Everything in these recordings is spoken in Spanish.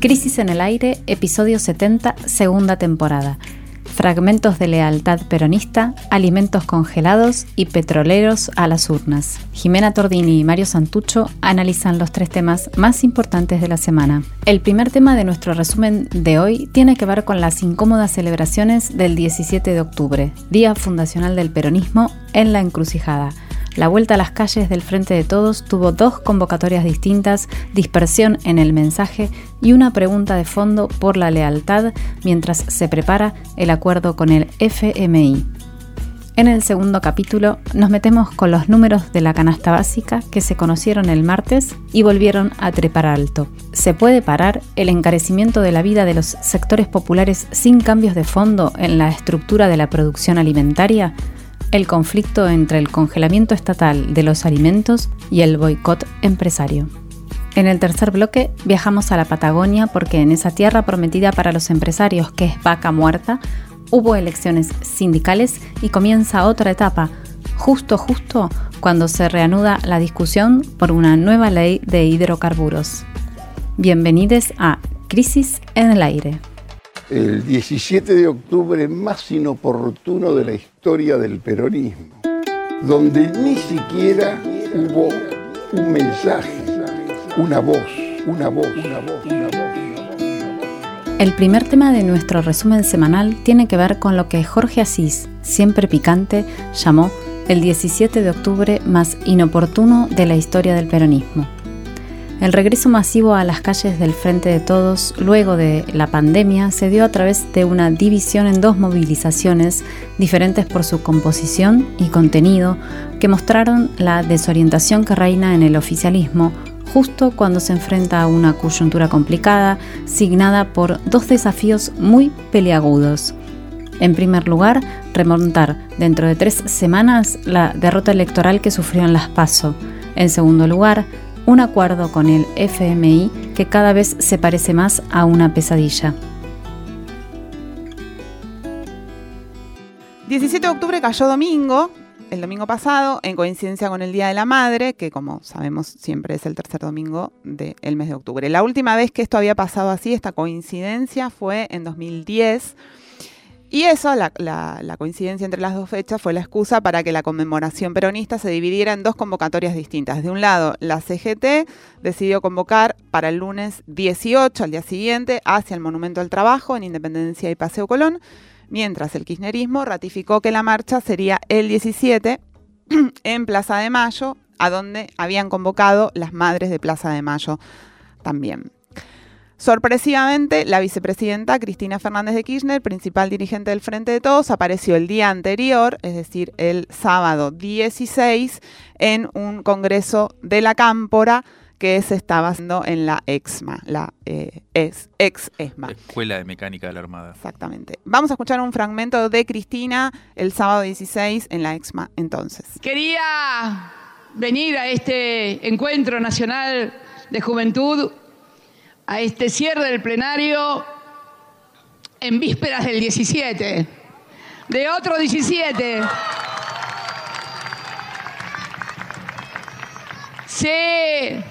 Crisis en el aire, episodio 70, segunda temporada. Fragmentos de lealtad peronista, alimentos congelados y petroleros a las urnas. Jimena Tordini y Mario Santucho analizan los tres temas más importantes de la semana. El primer tema de nuestro resumen de hoy tiene que ver con las incómodas celebraciones del 17 de octubre, Día Fundacional del Peronismo en la encrucijada la vuelta a las calles del Frente de Todos tuvo dos convocatorias distintas, dispersión en el mensaje y una pregunta de fondo por la lealtad mientras se prepara el acuerdo con el FMI. En el segundo capítulo nos metemos con los números de la canasta básica que se conocieron el martes y volvieron a trepar alto. ¿Se puede parar el encarecimiento de la vida de los sectores populares sin cambios de fondo en la estructura de la producción alimentaria? El conflicto entre el congelamiento estatal de los alimentos y el boicot empresario. En el tercer bloque viajamos a la Patagonia porque en esa tierra prometida para los empresarios que es vaca muerta, hubo elecciones sindicales y comienza otra etapa, justo justo cuando se reanuda la discusión por una nueva ley de hidrocarburos. Bienvenidos a Crisis en el Aire el 17 de octubre más inoportuno de la historia del peronismo, donde ni siquiera hubo un mensaje, una voz, una voz, una voz, una voz. El primer tema de nuestro resumen semanal tiene que ver con lo que Jorge Asís, siempre picante, llamó el 17 de octubre más inoportuno de la historia del peronismo. El regreso masivo a las calles del Frente de Todos luego de la pandemia se dio a través de una división en dos movilizaciones diferentes por su composición y contenido que mostraron la desorientación que reina en el oficialismo justo cuando se enfrenta a una coyuntura complicada signada por dos desafíos muy peliagudos. En primer lugar, remontar dentro de tres semanas la derrota electoral que sufrió en Las Paso. En segundo lugar, un acuerdo con el FMI que cada vez se parece más a una pesadilla. 17 de octubre cayó domingo, el domingo pasado, en coincidencia con el Día de la Madre, que como sabemos siempre es el tercer domingo del mes de octubre. La última vez que esto había pasado así, esta coincidencia, fue en 2010 y eso, la, coincidencia entre las dos fechas, fue la excusa para que la conmemoración peronista se dividiera en dos convocatorias distintas. De un lado, la CGT decidió convocar para el lunes 18, al día siguiente, hacia el Monumento al Trabajo en Independencia y Paseo Colón, mientras el kirchnerismo ratificó que la marcha sería el 17 en Plaza de Mayo, a donde habían convocado las madres de Plaza de Mayo también. Sorpresivamente, la vicepresidenta Cristina Fernández de Kirchner, principal dirigente del Frente de Todos, apareció el día anterior, es decir, el sábado 16, en un congreso de la Cámpora que se estaba haciendo en la EXMA, la eh, ex ESMA. Escuela de Mecánica de la Armada. Exactamente. Vamos a escuchar un fragmento de Cristina el sábado 16 en la EXMA entonces. Quería venir a este encuentro nacional de juventud a este cierre del plenario en vísperas del 17, de otro 17. Sé,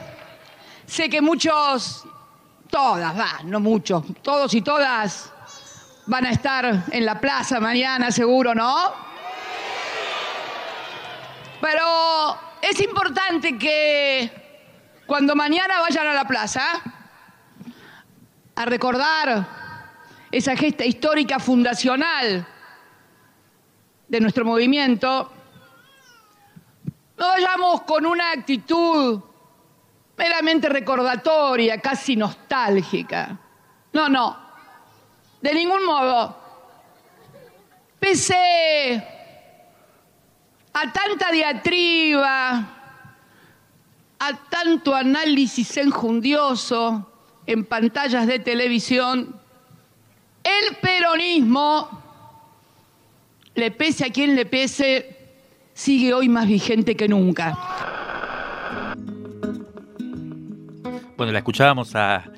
sé que muchos, todas, va, no muchos, todos y todas van a estar en la plaza mañana, seguro, ¿no? Pero es importante que cuando mañana vayan a la plaza, a recordar esa gesta histórica fundacional de nuestro movimiento, no vayamos con una actitud meramente recordatoria, casi nostálgica. No, no, de ningún modo. Pese a tanta diatriba, a tanto análisis enjundioso, en pantallas de televisión, el peronismo, le pese a quien le pese, sigue hoy más vigente que nunca. Bueno, la escuchábamos a,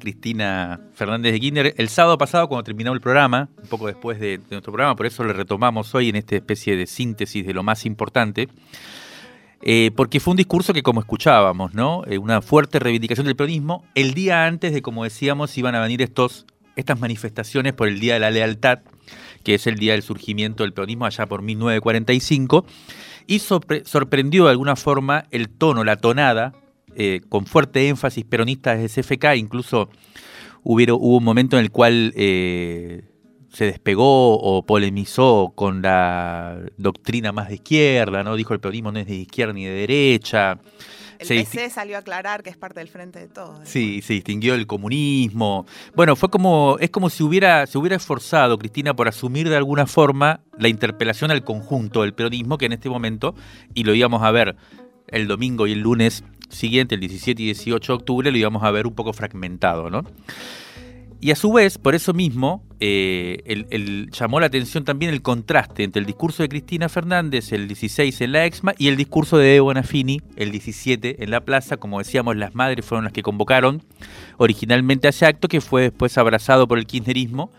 Cristina Fernández de Kinder el sábado pasado cuando terminó el programa, un poco después de, de nuestro programa, por eso le retomamos hoy en esta especie de síntesis de lo más importante. Eh, porque fue un discurso que, como escuchábamos, ¿no? Eh, una fuerte reivindicación del peronismo, el día antes de, como decíamos, iban a venir estos, estas manifestaciones por el Día de la Lealtad, que es el día del surgimiento del peronismo allá por 1945, y sorprendió de alguna forma el tono, la tonada, eh, con fuerte énfasis peronista desde CFK, incluso hubo un momento en el cual se despegó o polemizó con la doctrina más de izquierda, ¿no? Dijo el peronismo no es de izquierda ni de derecha. El PC salió a aclarar que es parte del frente de todos. Sí, se distinguió del comunismo. Bueno, fue como, es como si hubiera, se hubiera esforzado Cristina por asumir de alguna forma la interpelación al conjunto del peronismo, que en este momento, y lo íbamos a ver el domingo y el lunes siguiente, el 17 y 18 de octubre, lo íbamos a ver un poco fragmentado, ¿no? Y a su vez, por eso mismo, eh, llamó la atención también el contraste entre el discurso de Cristina Fernández el 16 en la EXMA y el discurso de Evo Bonafini el 17 en la plaza. Como decíamos, las madres fueron las que convocaron originalmente a ese acto que fue después abrazado por el kirchnerismo.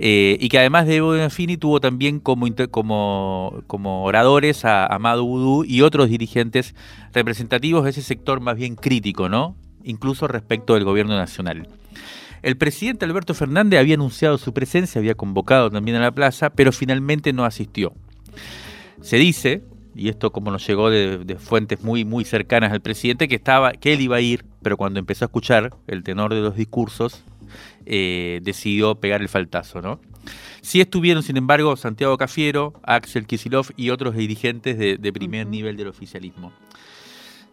Eh, y que además de Evo Bonafini tuvo también como, como, como oradores a Amado Udú y otros dirigentes representativos de ese sector más bien crítico, ¿no? incluso respecto del gobierno nacional. El presidente Alberto Fernández había anunciado su presencia, había convocado también a la plaza, pero finalmente no asistió. Se dice, y esto como nos llegó de, fuentes muy, muy cercanas al presidente, que, estaba, que él iba a ir, pero cuando empezó a escuchar el tenor de los discursos, eh, decidió pegar el faltazo, ¿no? Sí estuvieron, sin embargo, Santiago Cafiero, Axel Kisilov y otros dirigentes de, primer nivel del oficialismo.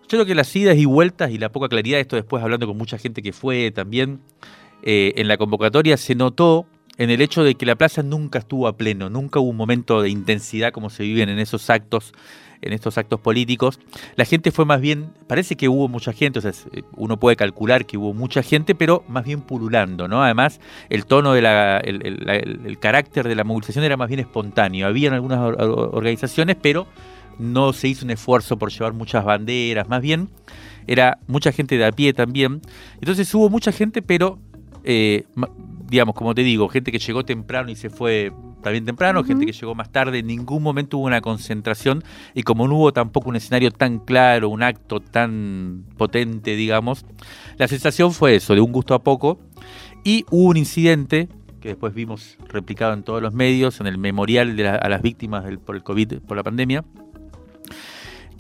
Yo creo que las idas y vueltas y la poca claridad, esto después hablando con mucha gente que fue también, eh, en la convocatoria se notó en el hecho de que la plaza nunca estuvo a pleno, nunca hubo un momento de intensidad como se viven en esos actos, en estos actos políticos. La gente fue más bien, parece que hubo mucha gente, o sea, uno puede calcular que hubo mucha gente, pero más bien pululando, ¿no? Además, el tono de la, el, carácter de la movilización era más bien espontáneo. Habían algunas organizaciones, pero no se hizo un esfuerzo por llevar muchas banderas, más bien era mucha gente de a pie también. Entonces hubo mucha gente, pero eh, digamos, como te digo, gente que llegó temprano y se fue también temprano, gente que llegó más tarde, en ningún momento hubo una concentración y como no hubo tampoco un escenario tan claro, un acto tan potente, digamos, la sensación fue eso, de un gusto a poco. Y hubo un incidente que después vimos replicado en todos los medios, en el memorial de a las víctimas del, por el COVID, por la pandemia,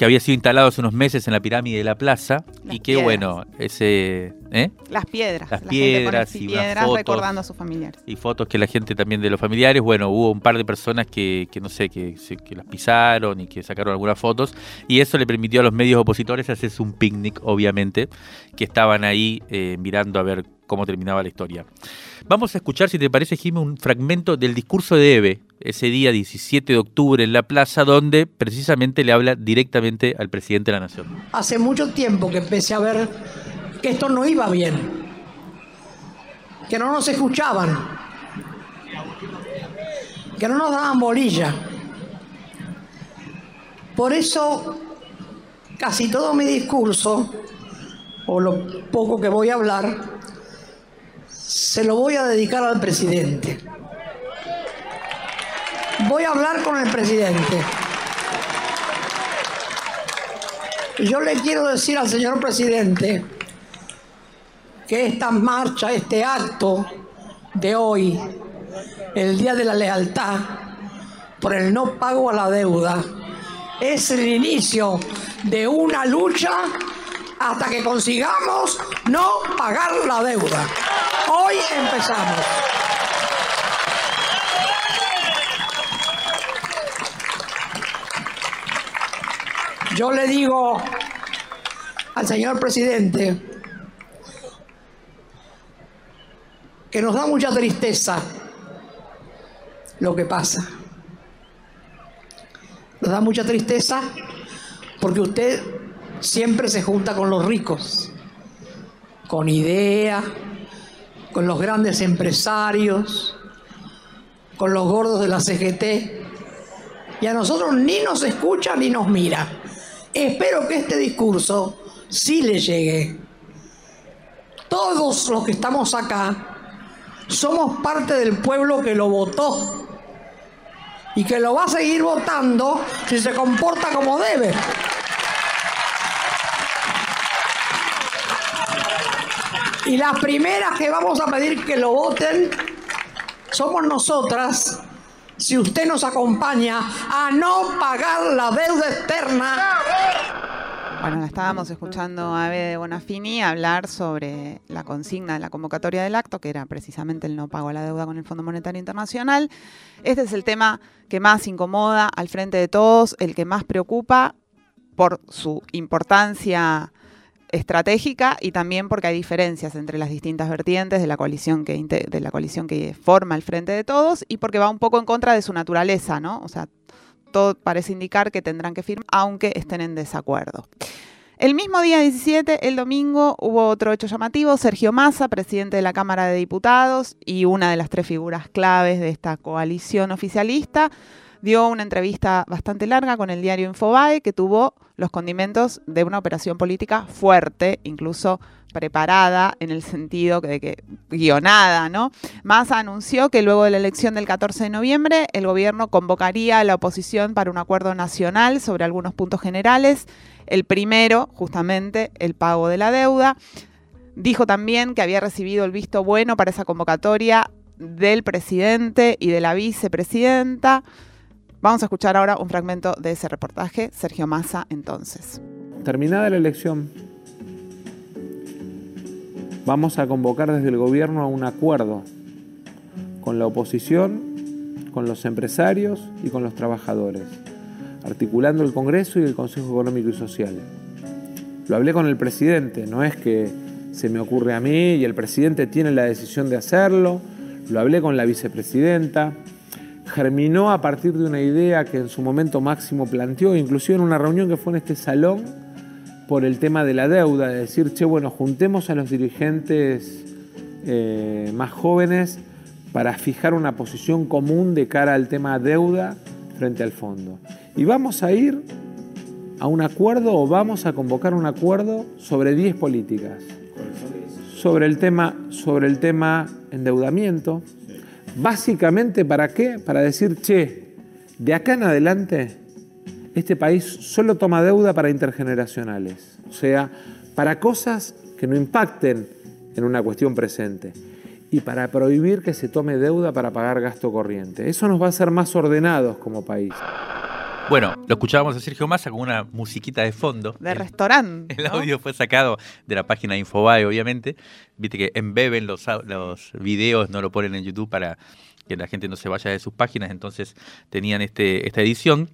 que había sido instalado hace unos meses en la pirámide de la plaza y que bueno, ese... ¿eh? Las piedras. Las piedras y piedras recordando a sus familiares. Y fotos que la gente también de los familiares, bueno, hubo un par de personas que, que no sé, que, que las pisaron y que sacaron algunas fotos y eso le permitió a los medios opositores hacerse un picnic, obviamente, que estaban ahí eh, mirando a ver cómo terminaba la historia. Vamos a escuchar, si te parece, Jimmy, un fragmento del discurso de Eve, ese día 17 de octubre en la plaza, donde precisamente le habla directamente al presidente de la Nación. Hace mucho tiempo que empecé a ver que esto no iba bien, que no nos escuchaban, que no nos daban bolilla. Por eso, casi todo mi discurso, o lo poco que voy a hablar, se lo voy a dedicar al presidente. Voy a hablar con el presidente. Yo le quiero decir al señor presidente que esta marcha, este acto de hoy, el Día de la Lealtad, por el no pago a la deuda, es el inicio de una lucha hasta que consigamos no pagar la deuda. Hoy empezamos. Yo le digo al señor presidente que nos da mucha tristeza lo que pasa. Nos da mucha tristeza porque usted siempre se junta con los ricos, con ideas, con los grandes empresarios, con los gordos de la CGT, y a nosotros ni nos escucha ni nos mira. Espero que este discurso sí le llegue. Todos los que estamos acá somos parte del pueblo que lo votó y que lo va a seguir votando si se comporta como debe. Y las primeras que vamos a pedir que lo voten somos nosotras, si usted nos acompaña a no pagar la deuda externa. Bueno, estábamos escuchando a Eve de Bonafini hablar sobre la consigna de la convocatoria del acto, que era precisamente el no pago a la deuda con el Fondo Monetario Internacional. Este es el tema que más incomoda al frente de todos, el que más preocupa por su importancia estratégica y también porque hay diferencias entre las distintas vertientes de la coalición que de la coalición que forma el frente de todos y porque va un poco en contra de su naturaleza, ¿no? O sea, todo parece indicar que tendrán que firmar aunque estén en desacuerdo. El mismo día 17, el domingo, hubo otro hecho llamativo. Sergio Massa, presidente de la Cámara de Diputados y una de las tres figuras claves de esta coalición oficialista, dio una entrevista bastante larga con el diario Infobae que tuvo los condimentos de una operación política fuerte, incluso preparada en el sentido de que guionada, ¿no? Massa anunció que luego de la elección del 14 de noviembre el gobierno convocaría a la oposición para un acuerdo nacional sobre algunos puntos generales. El primero, justamente, el pago de la deuda. Dijo también que había recibido el visto bueno para esa convocatoria del presidente y de la vicepresidenta. Vamos a escuchar ahora un fragmento de ese reportaje. Sergio Massa, entonces. Terminada la elección, vamos a convocar desde el gobierno a un acuerdo con la oposición, con los empresarios y con los trabajadores, articulando el Congreso y el Consejo Económico y Social. Lo hablé con el presidente, no es que se me ocurre a mí y el presidente tiene la decisión de hacerlo, lo hablé con la vicepresidenta, germinó a partir de una idea que en su momento Máximo planteó, inclusive en una reunión que fue en este salón, por el tema de la deuda, de decir, che, bueno, juntemos a los dirigentes eh, más jóvenes para fijar una posición común de cara al tema deuda frente al fondo. Y vamos a ir a un acuerdo o vamos a convocar un acuerdo sobre 10 políticas. Sobre el tema, sobre el tema endeudamiento, Básicamente, ¿para qué? Para decir, che, de acá en adelante, este país solo toma deuda para intergeneracionales. O sea, para cosas que no impacten en una cuestión presente. Y para prohibir que se tome deuda para pagar gasto corriente. Eso nos va a hacer más ordenados como país. Bueno, lo escuchábamos a Sergio Massa con una musiquita de fondo. De restaurante. El audio fue sacado de la página Infobae, obviamente. Viste que embeben los, los videos, no lo ponen en YouTube para que la gente no se vaya de sus páginas, entonces tenían este, esta edición.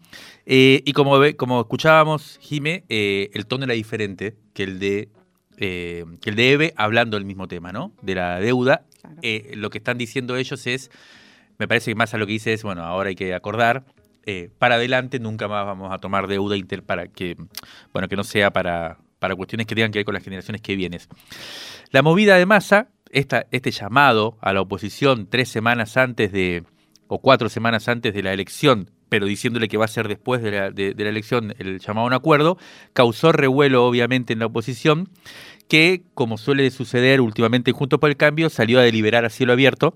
Eh, y como, como escuchábamos, Jime, eh, el tono era diferente que el de eh, que el de Eve hablando del mismo tema, ¿no? De la deuda. lo que están diciendo ellos es, me parece que más a lo que dice es, bueno, ahora hay que acordar eh, para adelante nunca más vamos a tomar deuda inter para que, bueno, que no sea para, para cuestiones que tengan que ver con las generaciones que vienen. La movida de masa, este llamado a la oposición tres semanas antes de, o cuatro semanas antes de la elección, pero diciéndole que va a ser después de la, de la elección el llamado a un acuerdo, causó revuelo obviamente en la oposición, que, como suele suceder últimamente junto por el cambio, salió a deliberar a cielo abierto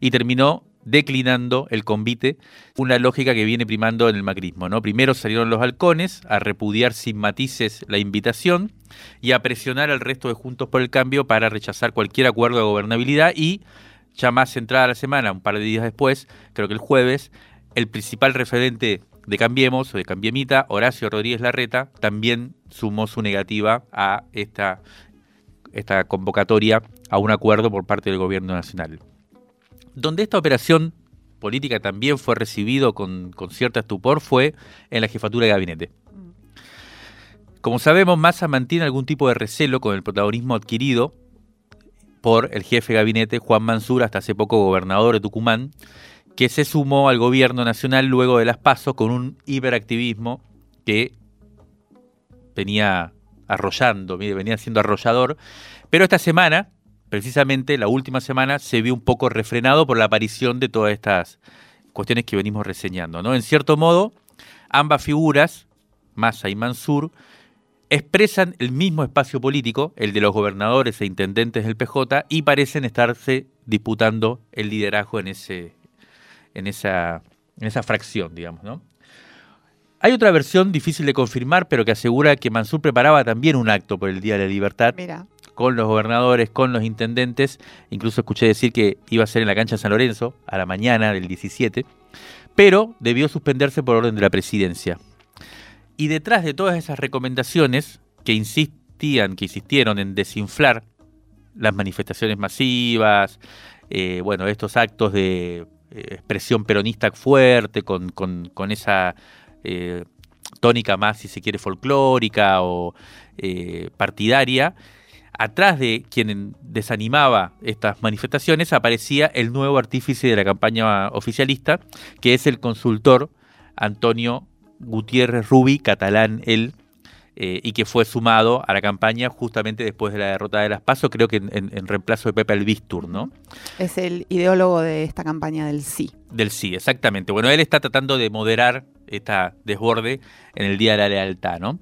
y terminó declinando el convite, una lógica que viene primando en el macrismo. ¿no? Primero salieron los halcones a repudiar sin matices la invitación y a presionar al resto de Juntos por el Cambio para rechazar cualquier acuerdo de gobernabilidad y ya más centrada la semana, un par de días después, creo que el jueves, el principal referente de Cambiemos o de Cambiemita, Horacio Rodríguez Larreta, también sumó su negativa a esta, esta convocatoria a un acuerdo por parte del gobierno nacional donde esta operación política también fue recibido con, cierto estupor fue en la jefatura de gabinete. Como sabemos, Massa mantiene algún tipo de recelo con el protagonismo adquirido por el jefe de gabinete Juan Mansur, hasta hace poco gobernador de Tucumán, que se sumó al gobierno nacional luego de las pasos con un hiperactivismo que venía arrollando, venía siendo arrollador. Pero esta semana, precisamente la última semana se vio un poco refrenado por la aparición de todas estas cuestiones que venimos reseñando. ¿no? En cierto modo, ambas figuras, Massa y Mansur, expresan el mismo espacio político, el de los gobernadores e intendentes del PJ, y parecen estarse disputando el liderazgo en, ese, en, esa, en esa fracción, digamos. ¿no? Hay otra versión difícil de confirmar, pero que asegura que Mansur preparaba también un acto por el Día de la Libertad. Mira con los gobernadores, con los intendentes. Incluso escuché decir que iba a ser en la cancha de San Lorenzo a la mañana del 17, pero debió suspenderse por orden de la presidencia. Y detrás de todas esas recomendaciones que insistían, que insistieron en desinflar las manifestaciones masivas, eh, bueno, estos actos de eh, expresión peronista fuerte, con, esa eh, tónica más, si se quiere, folclórica o partidaria, atrás de quien desanimaba estas manifestaciones aparecía el nuevo artífice de la campaña oficialista, que es el consultor Antonio Gutiérrez Rubi, catalán él, eh, y que fue sumado a la campaña justamente después de la derrota de las PASO, creo que en, reemplazo de Pepe Albistur, ¿no? Es el ideólogo de esta campaña del sí. Del sí, exactamente. Bueno, él está tratando de moderar esta desborde en el Día de la Lealtad, ¿no?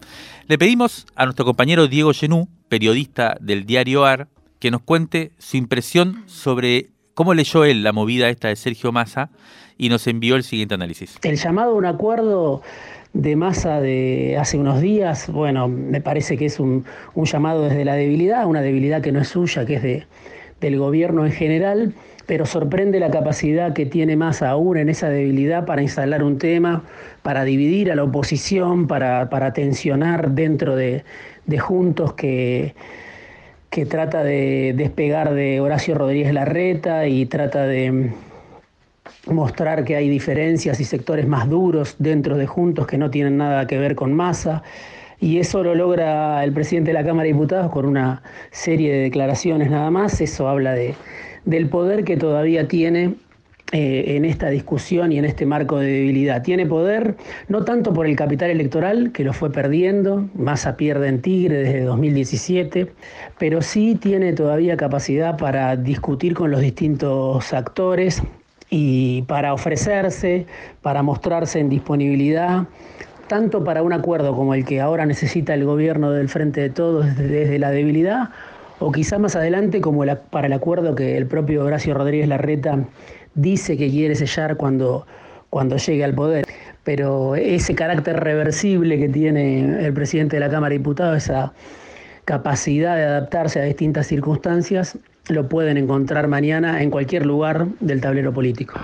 Le pedimos a nuestro compañero Diego Genú, periodista del diario AR, que nos cuente su impresión sobre cómo leyó él la movida esta de Sergio Massa y nos envió el siguiente análisis. El llamado a un acuerdo de masa de hace unos días, bueno, me parece que es un, llamado desde la debilidad, una debilidad que no es suya, que es de, del gobierno en general, pero sorprende la capacidad que tiene Massa aún en esa debilidad para instalar un tema, para dividir a la oposición, para, para tensionar dentro de, de Juntos que, que trata de despegar de Horacio Rodríguez Larreta y trata de mostrar que hay diferencias y sectores más duros dentro de Juntos que no tienen nada que ver con masa. Y eso lo logra el presidente de la Cámara de Diputados con una serie de declaraciones nada más. Eso habla de, del poder que todavía tiene eh, en esta discusión y en este marco de debilidad. Tiene poder no tanto por el capital electoral, que lo fue perdiendo, Massa pierde en Tigre desde 2017, pero sí tiene todavía capacidad para discutir con los distintos actores y para ofrecerse, para mostrarse en disponibilidad, tanto para un acuerdo como el que ahora necesita el gobierno del Frente de Todos desde, la debilidad, o quizá más adelante como para el acuerdo que el propio Horacio Rodríguez Larreta dice que quiere sellar cuando, cuando llegue al poder. Pero ese carácter reversible que tiene el presidente de la Cámara de Diputados, esa capacidad de adaptarse a distintas circunstancias, lo pueden encontrar mañana en cualquier lugar del tablero político.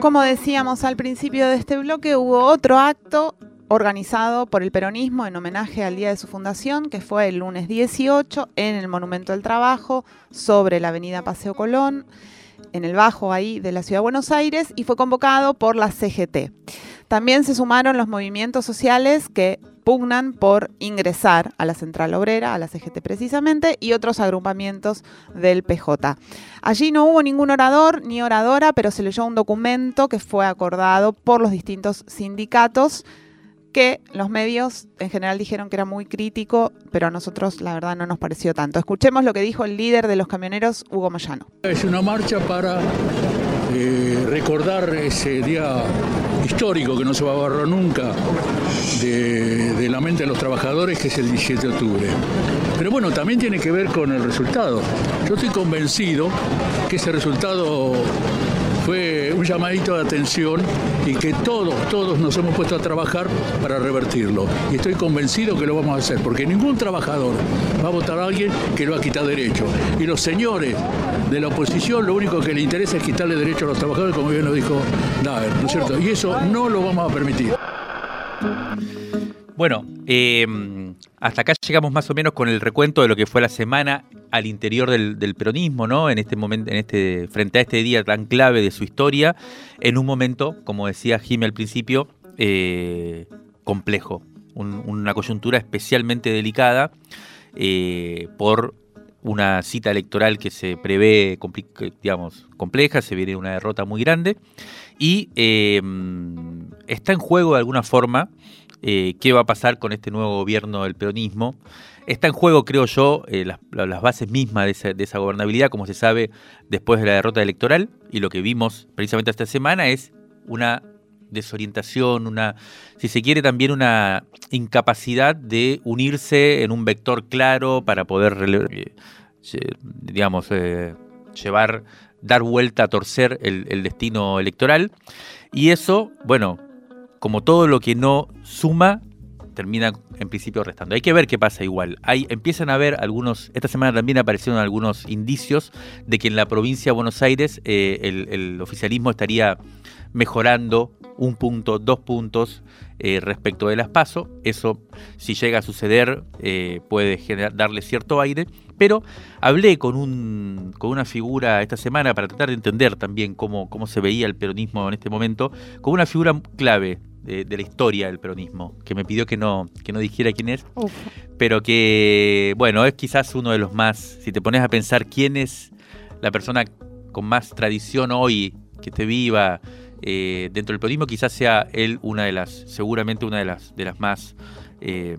Como decíamos al principio de este bloque, hubo otro acto organizado por el peronismo en homenaje al día de su fundación, que fue el lunes 18 en el Monumento del Trabajo, sobre la avenida Paseo Colón, en el bajo ahí de la Ciudad de Buenos Aires, y fue convocado por la CGT. También se sumaron los movimientos sociales que pugnan por ingresar a la Central Obrera, a la CGT precisamente, y otros agrupamientos del PJ. Allí no hubo ningún orador ni oradora, pero se leyó un documento que fue acordado por los distintos sindicatos que los medios en general dijeron que era muy crítico, pero a nosotros la verdad no nos pareció tanto. Escuchemos lo que dijo el líder de los camioneros, Hugo Moyano. Es una marcha para eh, recordar ese día histórico que no se va a borrar nunca de, la mente de los trabajadores, que es el 17 de octubre. Pero bueno, también tiene que ver con el resultado. Yo estoy convencido que ese resultado fue un llamadito de atención y que todos, todos nos hemos puesto a trabajar para revertirlo. Y estoy convencido que lo vamos a hacer, porque ningún trabajador va a votar a alguien que lo ha quitado derecho. Y los señores de la oposición lo único que le interesa es quitarle derecho a los trabajadores, como bien lo dijo Daver, ¿no es cierto? Y eso no lo vamos a permitir. Bueno, eh, hasta acá llegamos más o menos con el recuento de lo que fue la semana al interior del, peronismo, ¿no? En este momento, en este, frente a este día tan clave de su historia, en un momento, como decía Jimmy al principio, eh, complejo, una coyuntura especialmente delicada eh, por una cita electoral que se prevé, digamos, compleja, se viene una derrota muy grande y está en juego de alguna forma eh, qué va a pasar con este nuevo gobierno del peronismo. Está en juego, creo yo, eh, las, bases mismas de esa, gobernabilidad, como se sabe, después de la derrota electoral. Y lo que vimos precisamente esta semana es una desorientación, una, si se quiere, también una incapacidad de unirse en un vector claro para poder, eh, digamos, llevar, dar vuelta a torcer el destino electoral. Y eso, bueno, como todo lo que no suma, termina en principio restando. Hay que ver qué pasa igual. Hay, empiezan a haber algunos, esta semana también aparecieron algunos indicios de que en la provincia de Buenos Aires eh, el, oficialismo estaría mejorando un punto, dos puntos eh, respecto de las PASO. Eso, si llega a suceder, eh, puede darle cierto aire. Pero hablé con, un, con una figura esta semana para tratar de entender también cómo se veía el peronismo en este momento, con una figura clave de, la historia del peronismo, que me pidió que no, que no dijera quién es, pero que, bueno, es quizás uno de los más, si te pones a pensar quién es la persona con más tradición hoy que esté viva eh, dentro del peronismo, quizás sea él una de las, seguramente una de las, de las más... Eh,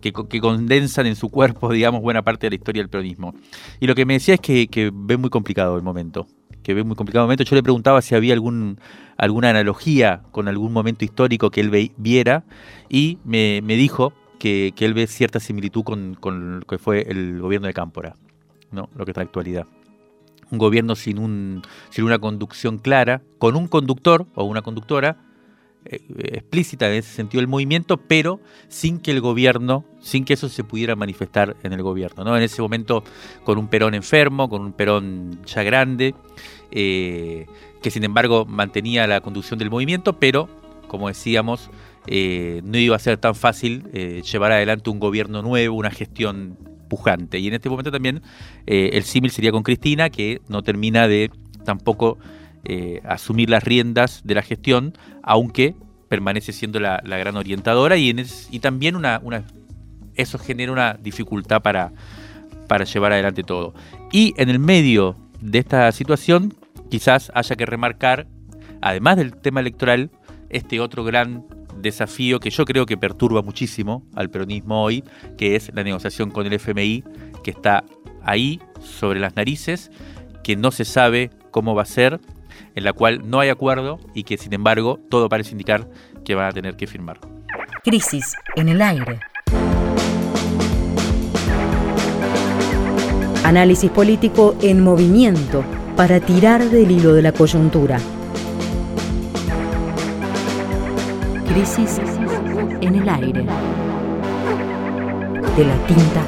que, condensan en su cuerpo, digamos, buena parte de la historia del peronismo. Y lo que me decía es que, que ve muy complicado el momento, que ve muy complicado el momento. Yo le preguntaba si había algún, alguna analogía con algún momento histórico que él viera y me, dijo que, él ve cierta similitud con, con, lo que fue el gobierno de Cámpora, ¿no? lo que está en la actualidad. Un gobierno sin, un, sin una conducción clara, con un conductor o una conductora explícita en ese sentido del movimiento, pero sin que el gobierno, sin que eso se pudiera manifestar en el gobierno. ¿no? En ese momento, con un Perón enfermo, con un Perón ya grande, eh, que sin embargo mantenía la conducción del movimiento, pero, como decíamos, eh, no iba a ser tan fácil llevar adelante un gobierno nuevo, una gestión pujante. Y en este momento también el símil sería con Cristina, que no termina de tampoco eh, asumir las riendas de la gestión, aunque permanece siendo la, gran orientadora y, también eso genera una dificultad para, para llevar adelante todo. Y en el medio de esta situación, quizás haya que remarcar, además del tema electoral, este otro gran desafío que yo creo que perturba muchísimo al peronismo hoy, que es la negociación con el FMI, que está ahí sobre las narices, que no se sabe cómo va a ser en la cual no hay acuerdo y que sin embargo todo parece indicar que van a tener que firmar. Crisis en el aire. Análisis político en movimiento para tirar del hilo de la coyuntura. Crisis en el aire. De la tinta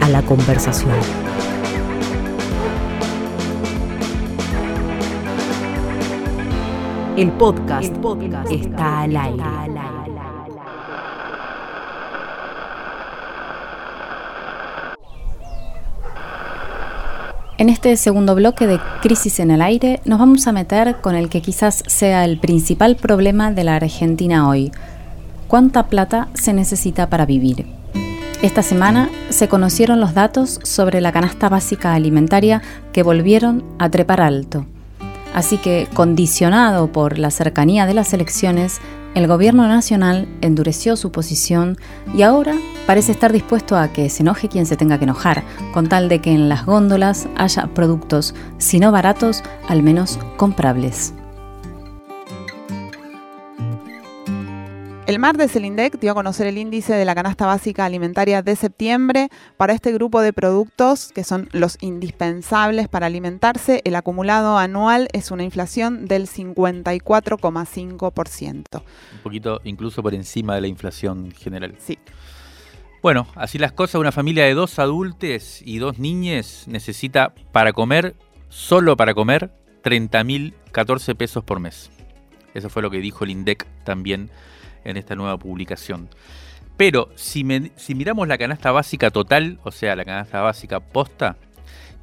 a la conversación. El podcast, está al aire. En este segundo bloque de Crisis en el Aire nos vamos a meter con el que quizás sea el principal problema de la Argentina hoy. ¿Cuánta plata se necesita para vivir? Esta semana se conocieron los datos sobre la canasta básica alimentaria que volvieron a trepar alto. Así que, condicionado por la cercanía de las elecciones, el gobierno nacional endureció su posición y ahora parece estar dispuesto a que se enoje quien se tenga que enojar, con tal de que en las góndolas haya productos, si no baratos, al menos comprables. El martes el INDEC dio a conocer el índice de la canasta básica alimentaria de septiembre. Para este grupo de productos, que son los indispensables para alimentarse, el acumulado anual es una inflación del 54,5%. Un poquito incluso por encima de la inflación general. Sí. Bueno, así las cosas, una familia de dos adultos y dos niñas necesita para comer, solo para comer, 30.014 pesos por mes. Eso fue lo que dijo el INDEC también en esta nueva publicación. Pero si, miramos la canasta básica total, o sea, la canasta básica posta,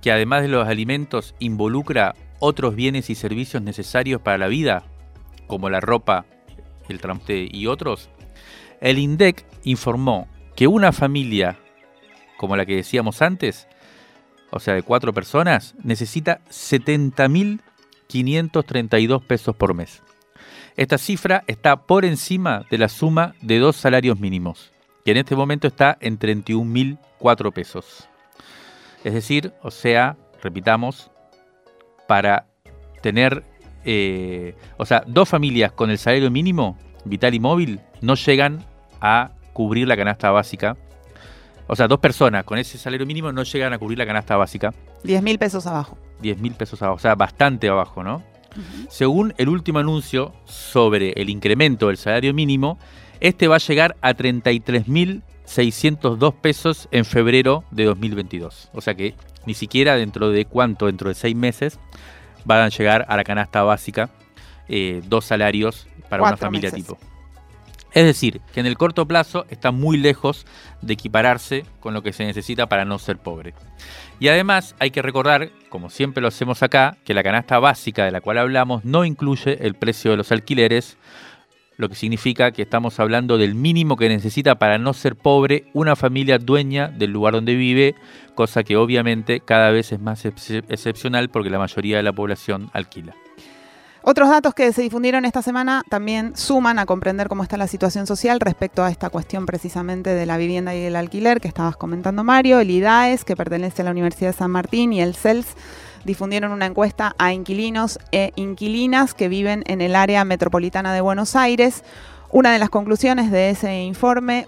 que además de los alimentos involucra otros bienes y servicios necesarios para la vida, como la ropa, el transporte y otros, el INDEC informó que una familia como la que decíamos antes, o sea, de cuatro personas, necesita 70.532 pesos por mes. Esta cifra está por encima de la suma de dos salarios mínimos, que en este momento está en 31.004 pesos. Es decir, o sea, repitamos, para tener, eh, o sea, dos familias con el salario mínimo, vital y móvil, no llegan a cubrir la canasta básica. O sea, dos personas con ese salario mínimo no llegan a cubrir la canasta básica. 10 mil pesos abajo. 10 mil pesos abajo, o sea, bastante abajo, ¿no? Según el último anuncio sobre el incremento del salario mínimo, Este va a llegar a 33.602 pesos en febrero de 2022. O sea que ni siquiera dentro de cuánto, dentro de seis meses, van a llegar a la canasta básica eh, dos salarios para una familia tipo. Es decir, que en el corto plazo está muy lejos de equipararse con lo que se necesita para no ser pobre. Y además hay que recordar, como siempre lo hacemos acá, que la canasta básica de la cual hablamos no incluye el precio de los alquileres, lo que significa que estamos hablando del mínimo que necesita para no ser pobre una familia dueña del lugar donde vive, cosa que obviamente cada vez es más excepcional porque la mayoría de la población alquila. Otros datos que se difundieron esta semana también suman a comprender cómo está la situación social respecto a esta cuestión precisamente de la vivienda y el alquiler que estabas comentando Mario. El IDAES, que pertenece a la Universidad de San Martín, y el CELS difundieron una encuesta a inquilinos e inquilinas que viven en el área metropolitana de Buenos Aires. Una de las conclusiones de ese informe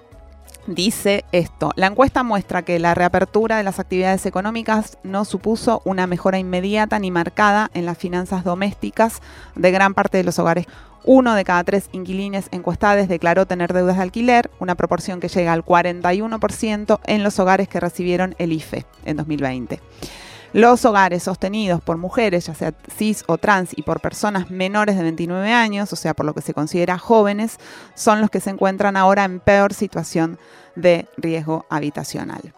dice esto. La encuesta muestra que la reapertura de las actividades económicas no supuso una mejora inmediata ni marcada en las finanzas domésticas de gran parte de los hogares. Uno de cada tres inquilines encuestados declaró tener deudas de alquiler, una proporción que llega al 41% en los hogares que recibieron el IFE en 2020. Los hogares sostenidos por mujeres, ya sea cis o trans, y por personas menores de 29 años, o sea, por lo que se considera jóvenes, son los que se encuentran ahora en peor situación de riesgo habitacional.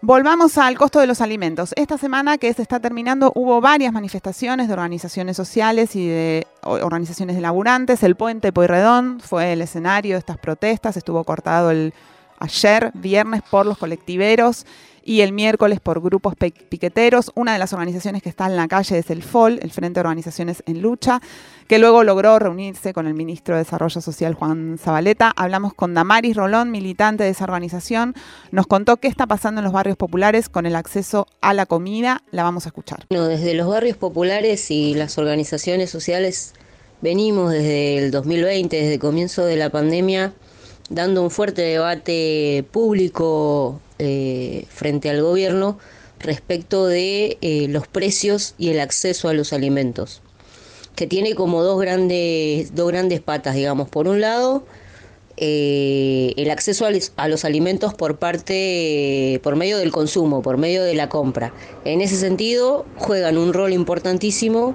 Volvamos al costo de los alimentos. Esta semana que se está terminando hubo varias manifestaciones de organizaciones sociales y de organizaciones de laburantes. El puente Poirredón fue el escenario de estas protestas. Estuvo cortado el ayer, viernes, por los colectiveros y el miércoles por grupos piqueteros. Una de las organizaciones que está en la calle es el FOL, el Frente de Organizaciones en Lucha, que luego logró reunirse con el ministro de Desarrollo Social, Juan Zabaleta. Hablamos con Damaris Rolón, militante de esa organización. Nos contó qué está pasando en los barrios populares con el acceso a la comida. La vamos a escuchar. desde los barrios populares y las organizaciones sociales venimos desde el 2020, desde el comienzo de la pandemia, dando un fuerte debate público eh, frente al gobierno respecto de eh, los precios y el acceso a los alimentos, que tiene como dos grandes, dos grandes patas, digamos. Por un lado, eh, el acceso a los alimentos por parte, por medio del consumo, por medio de la compra. En ese sentido, juegan un rol importantísimo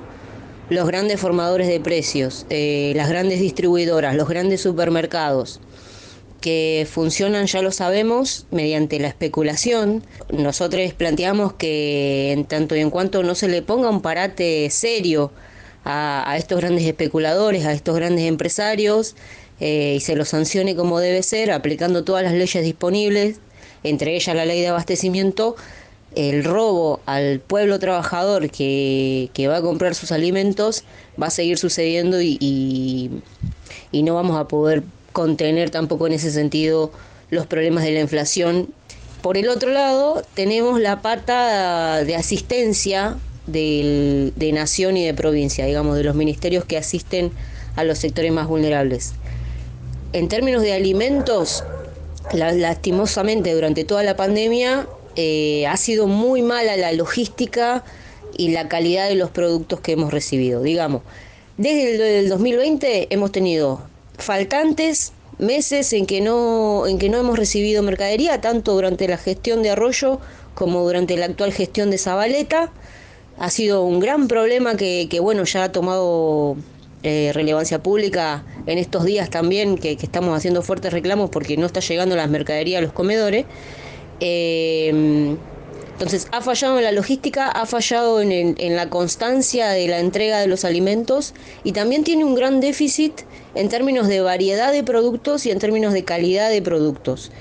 los grandes formadores de precios, las grandes distribuidoras, los grandes supermercados que funcionan, ya lo sabemos, mediante la especulación. Nosotros planteamos que en tanto y en cuanto no se le ponga un parate serio a, estos grandes especuladores, a estos grandes empresarios, eh, y se los sancione como debe ser, aplicando todas las leyes disponibles, entre ellas la ley de abastecimiento, el robo al pueblo trabajador que, va a comprar sus alimentos va a seguir sucediendo y, y no vamos a poder contener tampoco en ese sentido los problemas de la inflación. Por el otro lado, tenemos la pata de asistencia de nación y de provincia, digamos, de los ministerios que asisten a los sectores más vulnerables. En términos de alimentos, lastimosamente durante toda la pandemia eh, ha sido muy mala la logística y la calidad de los productos que hemos recibido. Digamos, desde el 2020 hemos tenido faltantes meses en que no en que no hemos recibido mercadería tanto durante la gestión de Arroyo como durante la actual gestión de Zabaleta. Ha sido un gran problema que, bueno ya ha tomado eh, relevancia pública en estos días también que, estamos haciendo fuertes reclamos porque no está llegando las mercaderías a los comedores. Eh, entonces, ha fallado en la logística, ha fallado en, la constancia de la entrega de los alimentos y también tiene un gran déficit en términos de variedad de productos y en términos de calidad de productos.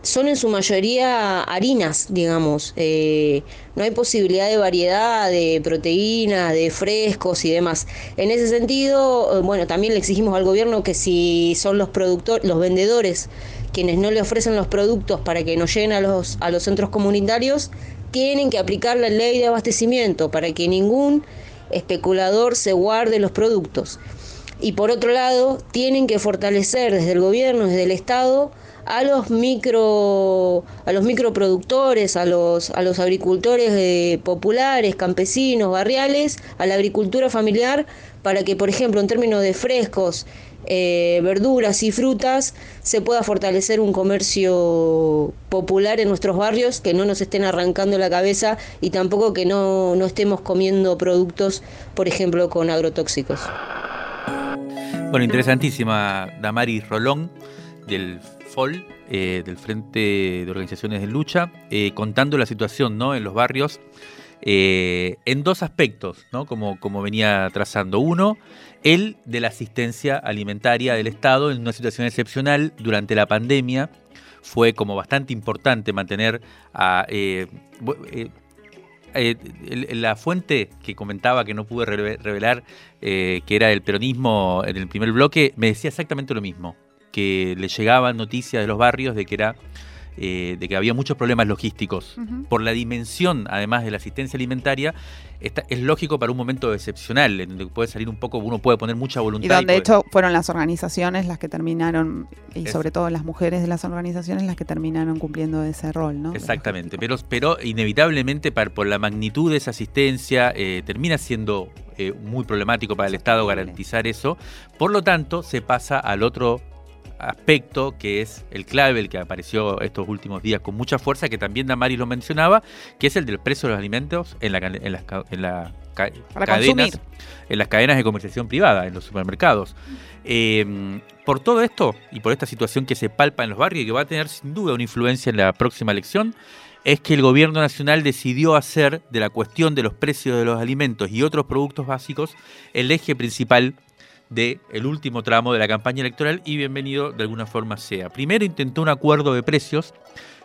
Son en su mayoría harinas, digamos. Eh, no hay posibilidad de variedad de proteínas, de frescos y demás. En ese sentido, eh, bueno, también le exigimos al gobierno que si son los productores, los vendedores quienes no le ofrecen los productos para que nos lleguen a los, a los centros comunitarios, tienen que aplicar la ley de abastecimiento para que ningún especulador se guarde los productos. Y por otro lado, tienen que fortalecer desde el gobierno, desde el Estado, a los micro a los microproductores, a los a los agricultores eh, populares, campesinos, barriales, a la agricultura familiar para que, por ejemplo, en términos de frescos, eh, verduras y frutas, se pueda fortalecer un comercio popular en nuestros barrios, que no nos estén arrancando la cabeza y tampoco que no, no estemos comiendo productos, por ejemplo, con agrotóxicos. Bueno, interesantísima Damari Rolón del FOL, eh, del Frente de Organizaciones de Lucha, eh, contando la situación ¿no? en los barrios eh, en dos aspectos, ¿no? como, como venía trazando. Uno, el de la asistencia alimentaria del Estado en una situación excepcional durante la pandemia. Fue como bastante importante mantener a... la fuente que comentaba que no pude revelar, que era el peronismo en el primer bloque, me decía exactamente lo mismo que le llegaban noticias de los barrios de que era eh, de que había muchos problemas logísticos. Por la dimensión, además de la asistencia alimentaria, es lógico para un momento excepcional, en donde puede salir un poco, uno puede poner mucha voluntad. Y donde, de hecho, fueron las organizaciones las que terminaron, y sobre todo las mujeres de las organizaciones, las que terminaron cumpliendo ese rol, ¿no? Exactamente, pero, pero inevitablemente por la magnitud de esa asistencia, eh, termina siendo eh, muy problemático para el Estado garantizar eso. Por lo tanto, se pasa al otro aspecto que es el clave, el que apareció estos últimos días con mucha fuerza, que también Damari lo mencionaba, que es el del precio de los alimentos en, la, en las, en cadenas, en las cadenas de comercialización privada, en los supermercados. Eh, por todo esto y por esta situación que se palpa en los barrios y que va a tener sin duda una influencia en la próxima elección, es que el gobierno nacional decidió hacer de la cuestión de los precios de los alimentos y otros productos básicos el eje principal del el último tramo de la campaña electoral y bienvenido de alguna forma sea. Primero intentó un acuerdo de precios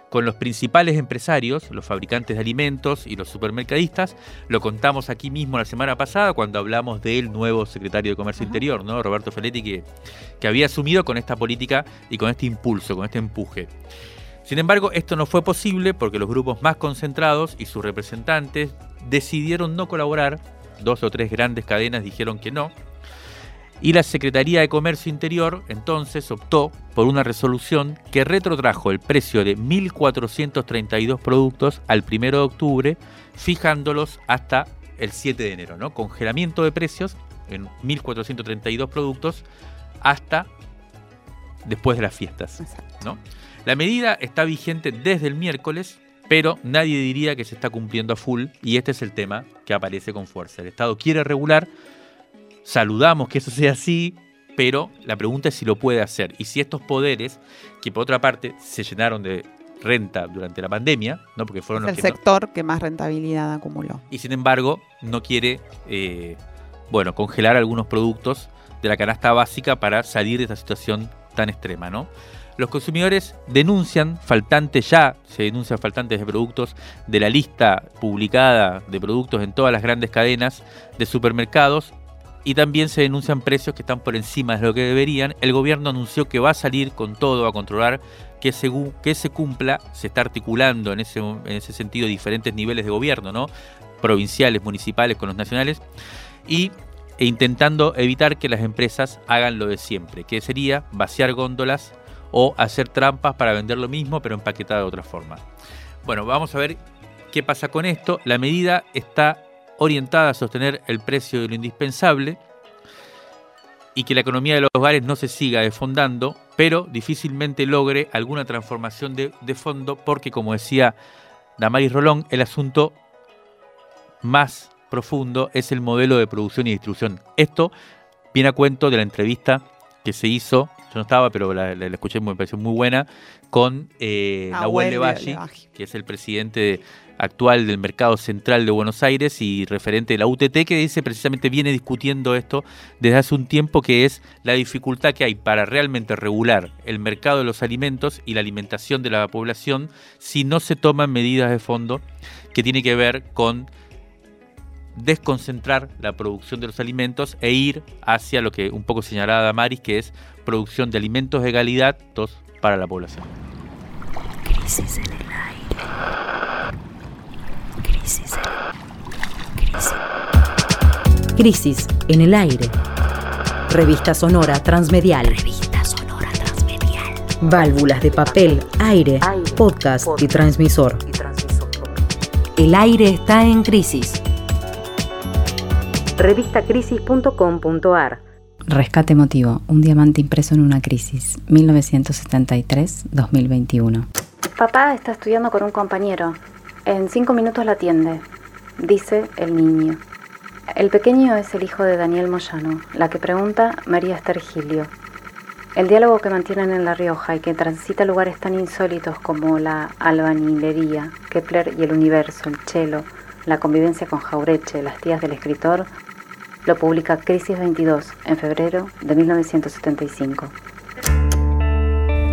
con los principales empresarios, los fabricantes de alimentos y los supermercadistas. Lo contamos aquí mismo la semana pasada cuando hablamos del nuevo secretario de Comercio Interior, ¿no? Roberto Feletti, que, que había asumido con esta política y con este impulso, con este empuje. Sin embargo, esto no fue posible porque los grupos más concentrados y sus representantes decidieron no colaborar. Dos o tres grandes cadenas dijeron que no. Y la Secretaría de Comercio Interior entonces optó por una resolución que retrotrajo el precio de 1.432 productos al 1 de octubre, fijándolos hasta el 7 de enero, ¿no? Congelamiento de precios en 1.432 productos hasta después de las fiestas. ¿no? La medida está vigente desde el miércoles, pero nadie diría que se está cumpliendo a full y este es el tema que aparece con fuerza. El Estado quiere regular, saludamos que eso sea así, pero la pregunta es si lo puede hacer y si estos poderes, que por otra parte se llenaron de renta durante la pandemia, ¿no? porque fueron el sector que más rentabilidad acumuló. Y sin embargo, no quiere eh, bueno, congelar algunos productos de la canasta básica para salir de esta situación tan extrema, ¿no? Los consumidores denuncian faltantes, ya se denuncian faltantes de productos de la lista publicada de productos en todas las grandes cadenas de supermercados y también se denuncian precios que están por encima de lo que deberían. El gobierno anunció que va a salir con todo a controlar que, según, que se cumpla, se está articulando en ese, en ese sentido diferentes niveles de gobierno, ¿no? provinciales, municipales con los nacionales, y e intentando evitar que las empresas hagan lo de siempre, que sería vaciar góndolas o hacer trampas para vender lo mismo pero empaquetado de otra forma. Bueno, vamos a ver qué pasa con esto. La medida está orientada a sostener el precio de lo indispensable y que la economía de los hogares no se siga desfondando, pero difícilmente logre alguna transformación de, fondo porque, como decía Damaris Rolón, el asunto más profundo es el modelo de producción y distribución. Esto viene a cuento de la entrevista que se hizo, yo no estaba, pero la, escuché, me pareció muy buena, con eh, Nahuel Levalli, que es el presidente de actual del mercado central de Buenos Aires y referente de la UTT, que dice precisamente viene discutiendo esto desde hace un tiempo, que es la dificultad que hay para realmente regular el mercado de los alimentos y la alimentación de la población si no se toman medidas de fondo que tiene que ver con desconcentrar la producción de los alimentos e ir hacia lo que un poco señalaba Damaris, que es producción de alimentos de calidad para la población. Crisis en. Crisis. en el aire. Revista Sonora Transmedial. Revista Sonora Transmedial. Válvulas de papel, aire, podcast, y transmisor. El aire está en crisis. Revistacrisis.com.ar Rescate emotivo, un diamante impreso en una crisis, 1973-2021. Papá está estudiando con un compañero. En cinco minutos la atiende, dice el niño. El pequeño es el hijo de Daniel Moyano, la que pregunta María Esther Gilio. El diálogo que mantienen en La Rioja y que transita lugares tan insólitos como la albanilería, Kepler y el universo, el chelo, la convivencia con Jaureche, las tías del escritor, lo publica Crisis 22 en febrero de 1975.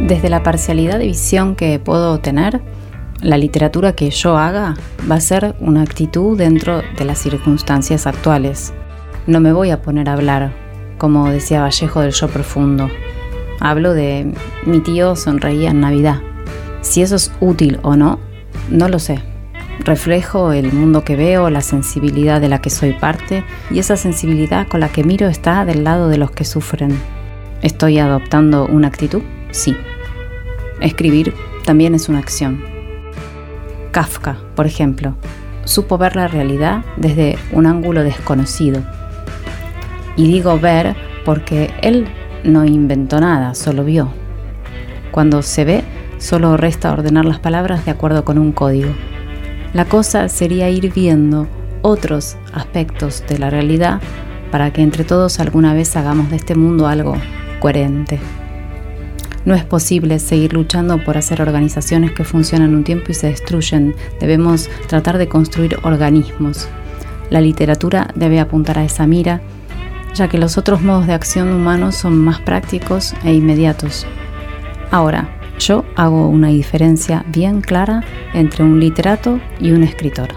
Desde la parcialidad de visión que puedo tener, la literatura que yo haga va a ser una actitud dentro de las circunstancias actuales. No me voy a poner a hablar, como decía Vallejo del yo profundo. Hablo de mi tío sonreía en Navidad. Si eso es útil o no, no lo sé. Reflejo el mundo que veo, la sensibilidad de la que soy parte y esa sensibilidad con la que miro está del lado de los que sufren. ¿Estoy adoptando una actitud? Sí. Escribir también es una acción. Kafka, por ejemplo, supo ver la realidad desde un ángulo desconocido. Y digo ver porque él no inventó nada, solo vio. Cuando se ve, solo resta ordenar las palabras de acuerdo con un código. La cosa sería ir viendo otros aspectos de la realidad para que entre todos alguna vez hagamos de este mundo algo coherente. No es posible seguir luchando por hacer organizaciones que funcionan un tiempo y se destruyen. Debemos tratar de construir organismos. La literatura debe apuntar a esa mira, ya que los otros modos de acción humanos son más prácticos e inmediatos. Ahora, yo hago una diferencia bien clara entre un literato y un escritor.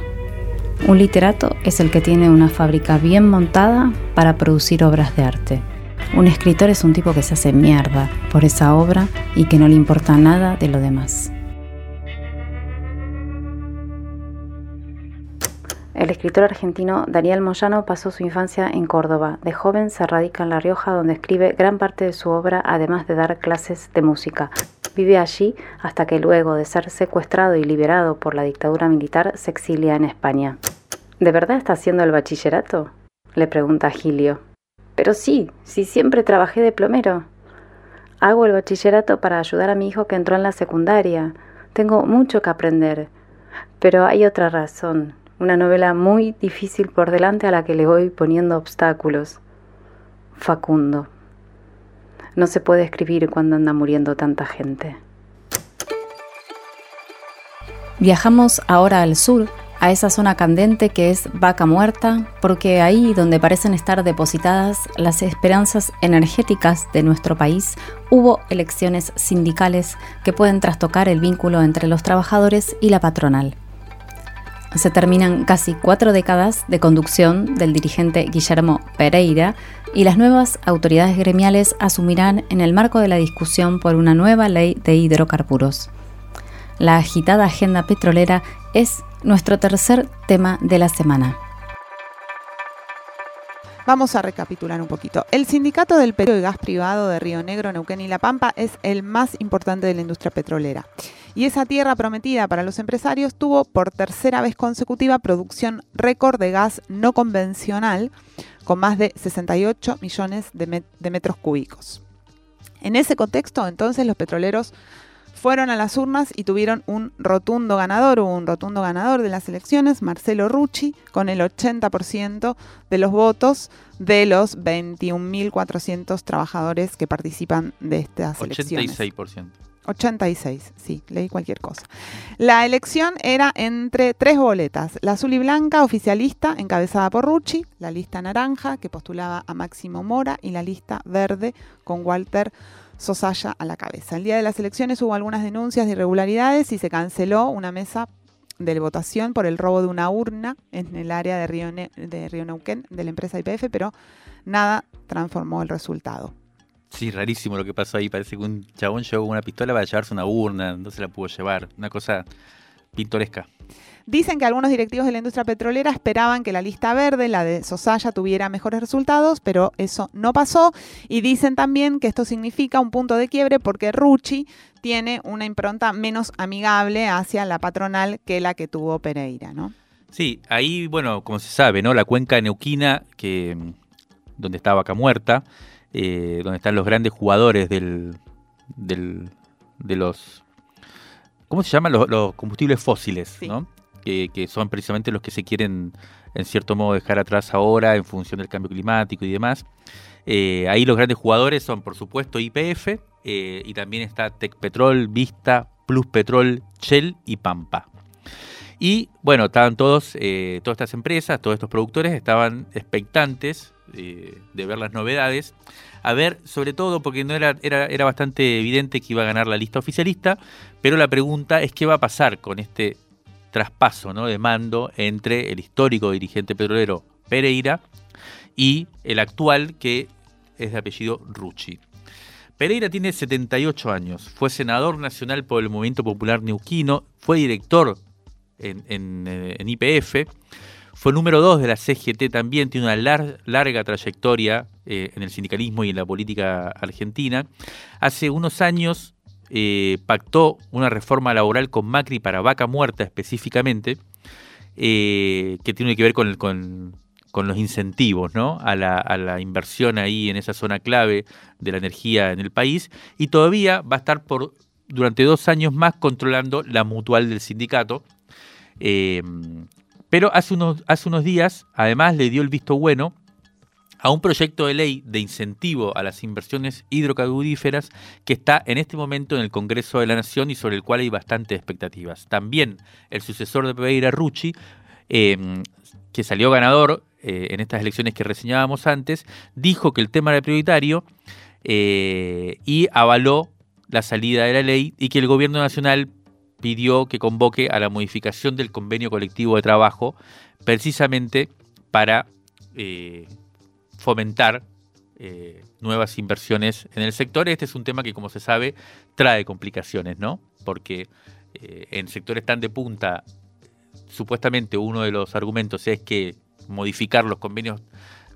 Un literato es el que tiene una fábrica bien montada para producir obras de arte. Un escritor es un tipo que se hace mierda por esa obra y que no le importa nada de lo demás. El escritor argentino Daniel Moyano pasó su infancia en Córdoba. De joven se radica en La Rioja donde escribe gran parte de su obra además de dar clases de música. Vive allí hasta que luego de ser secuestrado y liberado por la dictadura militar se exilia en España. ¿De verdad está haciendo el bachillerato? le pregunta Gilio. Pero sí, sí siempre trabajé de plomero. Hago el bachillerato para ayudar a mi hijo que entró en la secundaria. Tengo mucho que aprender. Pero hay otra razón, una novela muy difícil por delante a la que le voy poniendo obstáculos. Facundo. No se puede escribir cuando anda muriendo tanta gente. Viajamos ahora al sur a esa zona candente que es vaca muerta, porque ahí donde parecen estar depositadas las esperanzas energéticas de nuestro país, hubo elecciones sindicales que pueden trastocar el vínculo entre los trabajadores y la patronal. Se terminan casi cuatro décadas de conducción del dirigente Guillermo Pereira y las nuevas autoridades gremiales asumirán en el marco de la discusión por una nueva ley de hidrocarburos. La agitada agenda petrolera es nuestro tercer tema de la semana. Vamos a recapitular un poquito. El sindicato del petróleo y gas privado de Río Negro, Neuquén y La Pampa es el más importante de la industria petrolera. Y esa tierra prometida para los empresarios tuvo por tercera vez consecutiva producción récord de gas no convencional con más de 68 millones de, de metros cúbicos. En ese contexto, entonces, los petroleros fueron a las urnas y tuvieron un rotundo ganador, un rotundo ganador de las elecciones, Marcelo Rucci, con el 80% de los votos de los 21.400 trabajadores que participan de estas 86%. elecciones. 86%. 86, sí, leí cualquier cosa. La elección era entre tres boletas, la azul y blanca oficialista encabezada por Rucci, la lista naranja que postulaba a Máximo Mora y la lista verde con Walter Sosaya a la cabeza. El día de las elecciones hubo algunas denuncias de irregularidades y se canceló una mesa de votación por el robo de una urna en el área de Río, de Río Neuquén de la empresa IPF, pero nada transformó el resultado. Sí, rarísimo lo que pasó ahí. Parece que un chabón llevó una pistola para llevarse una urna, no se la pudo llevar. Una cosa pintoresca. Dicen que algunos directivos de la industria petrolera esperaban que la lista verde, la de Sosaya, tuviera mejores resultados, pero eso no pasó. Y dicen también que esto significa un punto de quiebre porque Rucci tiene una impronta menos amigable hacia la patronal que la que tuvo Pereira, ¿no? Sí, ahí, bueno, como se sabe, ¿no? La cuenca neuquina, que, donde está Vaca Muerta, eh, donde están los grandes jugadores del, del, de los... ¿Cómo se llaman? Los, combustibles fósiles, ¿no? Que, son precisamente los que se quieren, en cierto modo, dejar atrás ahora en función del cambio climático y demás. Eh, ahí los grandes jugadores son, por supuesto, IPF eh, y también está Tecpetrol, Vista, Plus Petrol, Shell y Pampa. Y bueno, estaban todos, eh, todas estas empresas, todos estos productores estaban expectantes eh, de ver las novedades. A ver, sobre todo porque no era, era, era bastante evidente que iba a ganar la lista oficialista, pero la pregunta es qué va a pasar con este traspaso ¿no? de mando entre el histórico dirigente petrolero Pereira y el actual que es de apellido Rucci. Pereira tiene 78 años, fue senador nacional por el Movimiento Popular Neuquino, fue director en, eh, IPF. Fue número dos de la CGT también, tiene una larga trayectoria eh, en el sindicalismo y en la política argentina. Hace unos años eh, pactó una reforma laboral con Macri para vaca muerta específicamente, que tiene que ver con, los incentivos ¿no? a, la, inversión ahí en esa zona clave de la energía en el país, y todavía va a estar por durante dos años más controlando la mutual del sindicato Em, pero hace unos días, además, le dio el visto bueno a un proyecto de ley de incentivo a las inversiones hidrocarburíferas que está en este momento en el Congreso de la Nación y sobre el cual hay bastantes expectativas. También el sucesor de Pereira Rucci, em, que salió ganador eh, en estas elecciones que reseñábamos antes, dijo que el tema era prioritario eh, y avaló la salida de la ley y que el gobierno nacional pidió que convoque a la modificación del convenio colectivo de trabajo precisamente para eh, fomentar eh, nuevas inversiones en el sector. Este es un tema que, como se sabe, trae complicaciones, ¿no? Porque eh, en sectores tan de punta, supuestamente uno de los argumentos es que modificar los convenios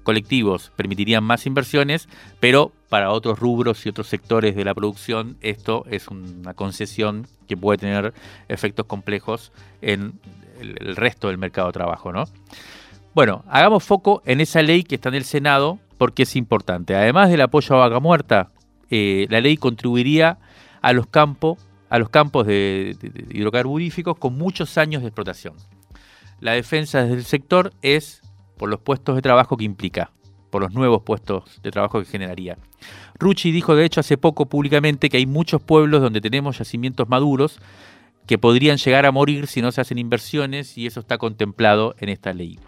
colectivos permitirían más inversiones, pero para otros rubros y otros sectores de la producción esto es una concesión que puede tener efectos complejos en el, resto del mercado de trabajo, ¿no? Bueno, hagamos foco en esa ley que está en el Senado porque es importante. Además del apoyo a vaca muerta, eh, la ley contribuiría a los campos, a los campos de, hidrocarburíficos con muchos años de explotación. La defensa del sector es por los puestos de trabajo que implica, por los nuevos puestos de trabajo que generaría. Rucci dijo de hecho hace poco públicamente que hay muchos pueblos donde tenemos yacimientos maduros que podrían llegar a morir si no se hacen inversiones y eso está contemplado en esta ley.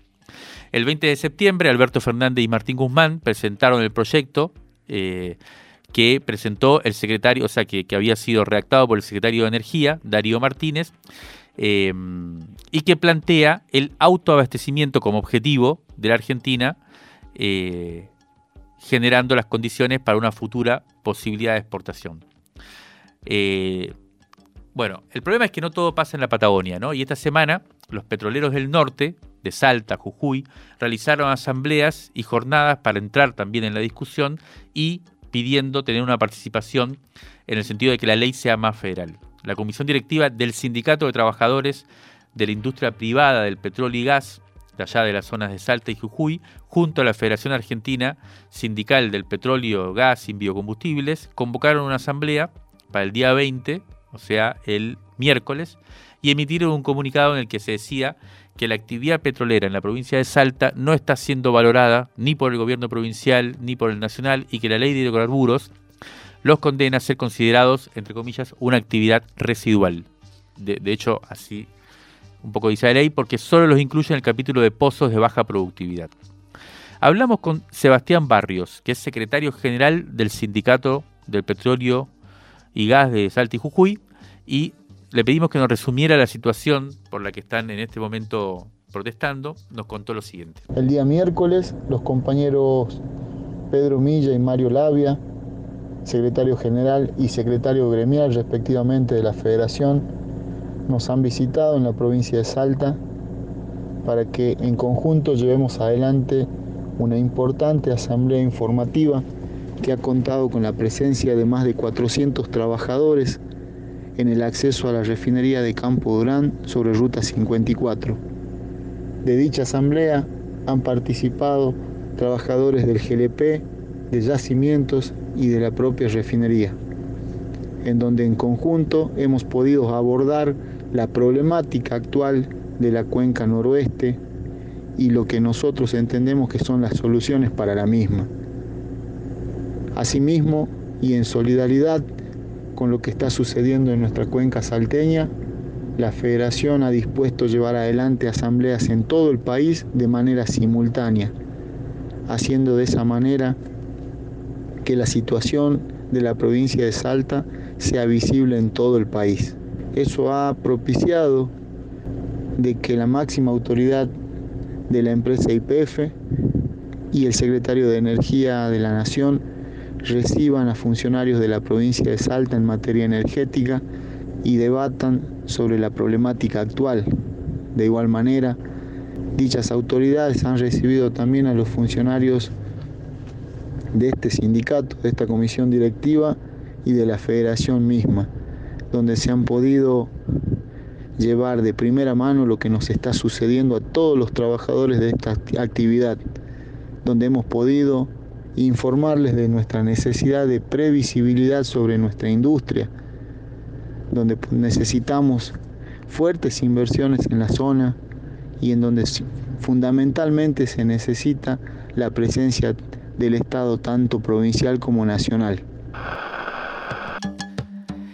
El 20 de septiembre, Alberto Fernández y Martín Guzmán presentaron el proyecto eh, que presentó el secretario, o sea, que, había sido redactado por el secretario de Energía, Darío Martínez, Em, y que plantea el autoabastecimiento como objetivo de la Argentina, eh, generando las condiciones para una futura posibilidad de exportación. Eh, bueno, el problema es que no todo pasa en la Patagonia, ¿no? Y esta semana los petroleros del norte, de Salta, Jujuy, realizaron asambleas y jornadas para entrar también en la discusión y pidiendo tener una participación en el sentido de que la ley sea más federal. La comisión directiva del Sindicato de Trabajadores de la Industria Privada del Petróleo y Gas, de allá de las zonas de Salta y Jujuy, junto a la Federación Argentina Sindical del Petróleo, Gas y Biocombustibles, convocaron una asamblea para el día 20, o sea, el miércoles, y emitieron un comunicado en el que se decía que la actividad petrolera en la provincia de Salta no está siendo valorada ni por el gobierno provincial ni por el nacional y que la ley de hidrocarburos los condena a ser considerados, entre comillas, una actividad residual. De, hecho, así un poco dice la ley, porque solo los incluye en el capítulo de pozos de baja productividad. Hablamos con Sebastián Barrios, que es secretario general del Sindicato del Petróleo y Gas de Salta y Jujuy, y le pedimos que nos resumiera la situación por la que están en este momento protestando. Nos contó lo siguiente. El día miércoles, los compañeros Pedro Milla y Mario Labia secretario general y secretario gremial respectivamente de la Federación, nos han visitado en la provincia de Salta para que en conjunto llevemos adelante una importante asamblea informativa que ha contado con la presencia de más de 400 trabajadores en el acceso a la refinería de Campo Durán sobre Ruta 54. De dicha asamblea han participado trabajadores del GLP, de yacimientos y de la propia refinería, en donde en conjunto hemos podido abordar la problemática actual de la cuenca noroeste y lo que nosotros entendemos que son las soluciones para la misma. Asimismo, y en solidaridad con lo que está sucediendo en nuestra cuenca salteña, la Federación ha dispuesto llevar adelante asambleas en todo el país de manera simultánea, haciendo de esa manera que la situación de la provincia de Salta sea visible en todo el país. Eso ha propiciado de que la máxima autoridad de la empresa IPF y el secretario de Energía de la Nación reciban a funcionarios de la provincia de Salta en materia energética y debatan sobre la problemática actual. De igual manera, dichas autoridades han recibido también a los funcionarios de este sindicato, de esta comisión directiva y de la federación misma, donde se han podido llevar de primera mano lo que nos está sucediendo a todos los trabajadores de esta actividad, donde hemos podido informarles de nuestra necesidad de previsibilidad sobre nuestra industria, donde necesitamos fuertes inversiones en la zona y en donde fundamentalmente se necesita la presencia del Estado tanto provincial como nacional.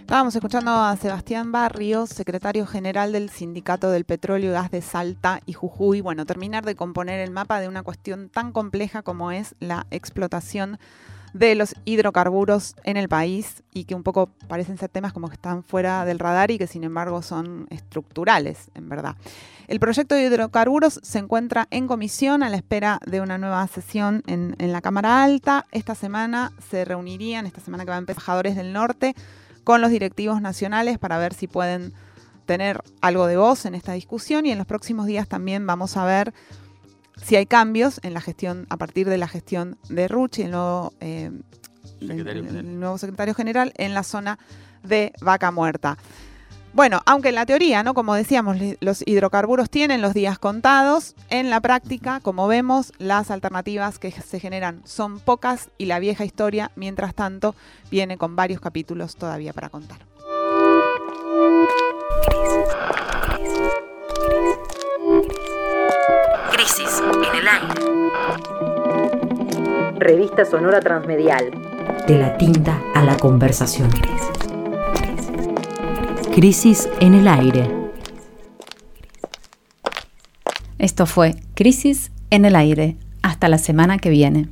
Estábamos escuchando a Sebastián Barrios, secretario general del Sindicato del Petróleo y Gas de Salta y Jujuy. Bueno, terminar de componer el mapa de una cuestión tan compleja como es la explotación de los hidrocarburos en el país y que un poco parecen ser temas como que están fuera del radar y que sin embargo son estructurales, en verdad. El proyecto de hidrocarburos se encuentra en comisión a la espera de una nueva sesión en, la Cámara Alta. Esta semana se reunirían, esta semana que va a empezar, embajadores del norte con los directivos nacionales para ver si pueden tener algo de voz en esta discusión y en los próximos días también vamos a ver si hay cambios en la gestión, a partir de la gestión de Ruchi, el nuevo, eh, el nuevo secretario general, en la zona de Vaca Muerta. Bueno, aunque en la teoría, ¿no? Como decíamos, los hidrocarburos tienen los días contados, en la práctica, como vemos, las alternativas que se generan son pocas y la vieja historia, mientras tanto, viene con varios capítulos todavía para contar. Crisis en el aire. Revista Sonora Transmedial. De la tinta a la conversación. Crisis en el aire. Esto fue Crisis en el aire. Hasta la semana que viene.